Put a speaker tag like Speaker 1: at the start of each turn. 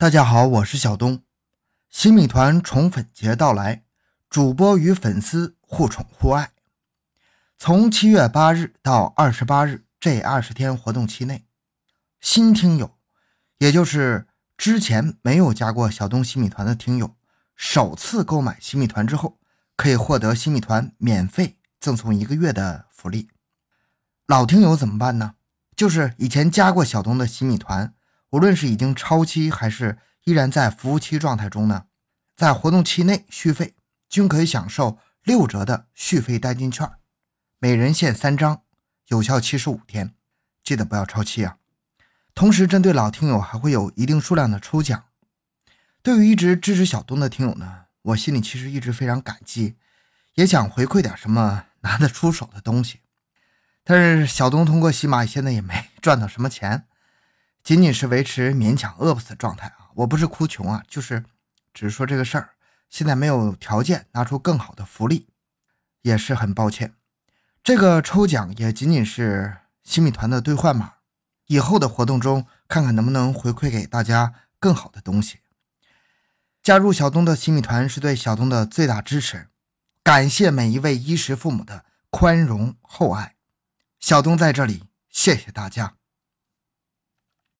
Speaker 1: 大家好，我是小东。新米团宠粉节到来，主播与粉丝互宠互爱。从七月八日到二十八日这二十天活动期内，新听友，也就是之前没有加过小东新米团的听友，首次购买新米团之后，可以获得新米团免费赠送一个月的福利。老听友怎么办呢？就是以前加过小东的新米团。无论是已经超期还是依然在服务期状态中呢，在活动期内续费均可以享受六折的续费代金券，每人限三张，有效期十五天，记得不要超期啊！同时，针对老听友还会有一定数量的抽奖。对于一直支持小东的听友呢，我心里其实一直非常感激，也想回馈点什么拿得出手的东西。但是小东通过喜马现在也没赚到什么钱。仅仅是维持勉强饿不死的状态啊！我不是哭穷啊，就是只是说这个事儿，现在没有条件拿出更好的福利，也是很抱歉。这个抽奖也仅仅是新米团的兑换码，以后的活动中看看能不能回馈给大家更好的东西。加入小东的新米团是对小东的最大支持，感谢每一位衣食父母的宽容厚爱，小东在这里谢谢大家。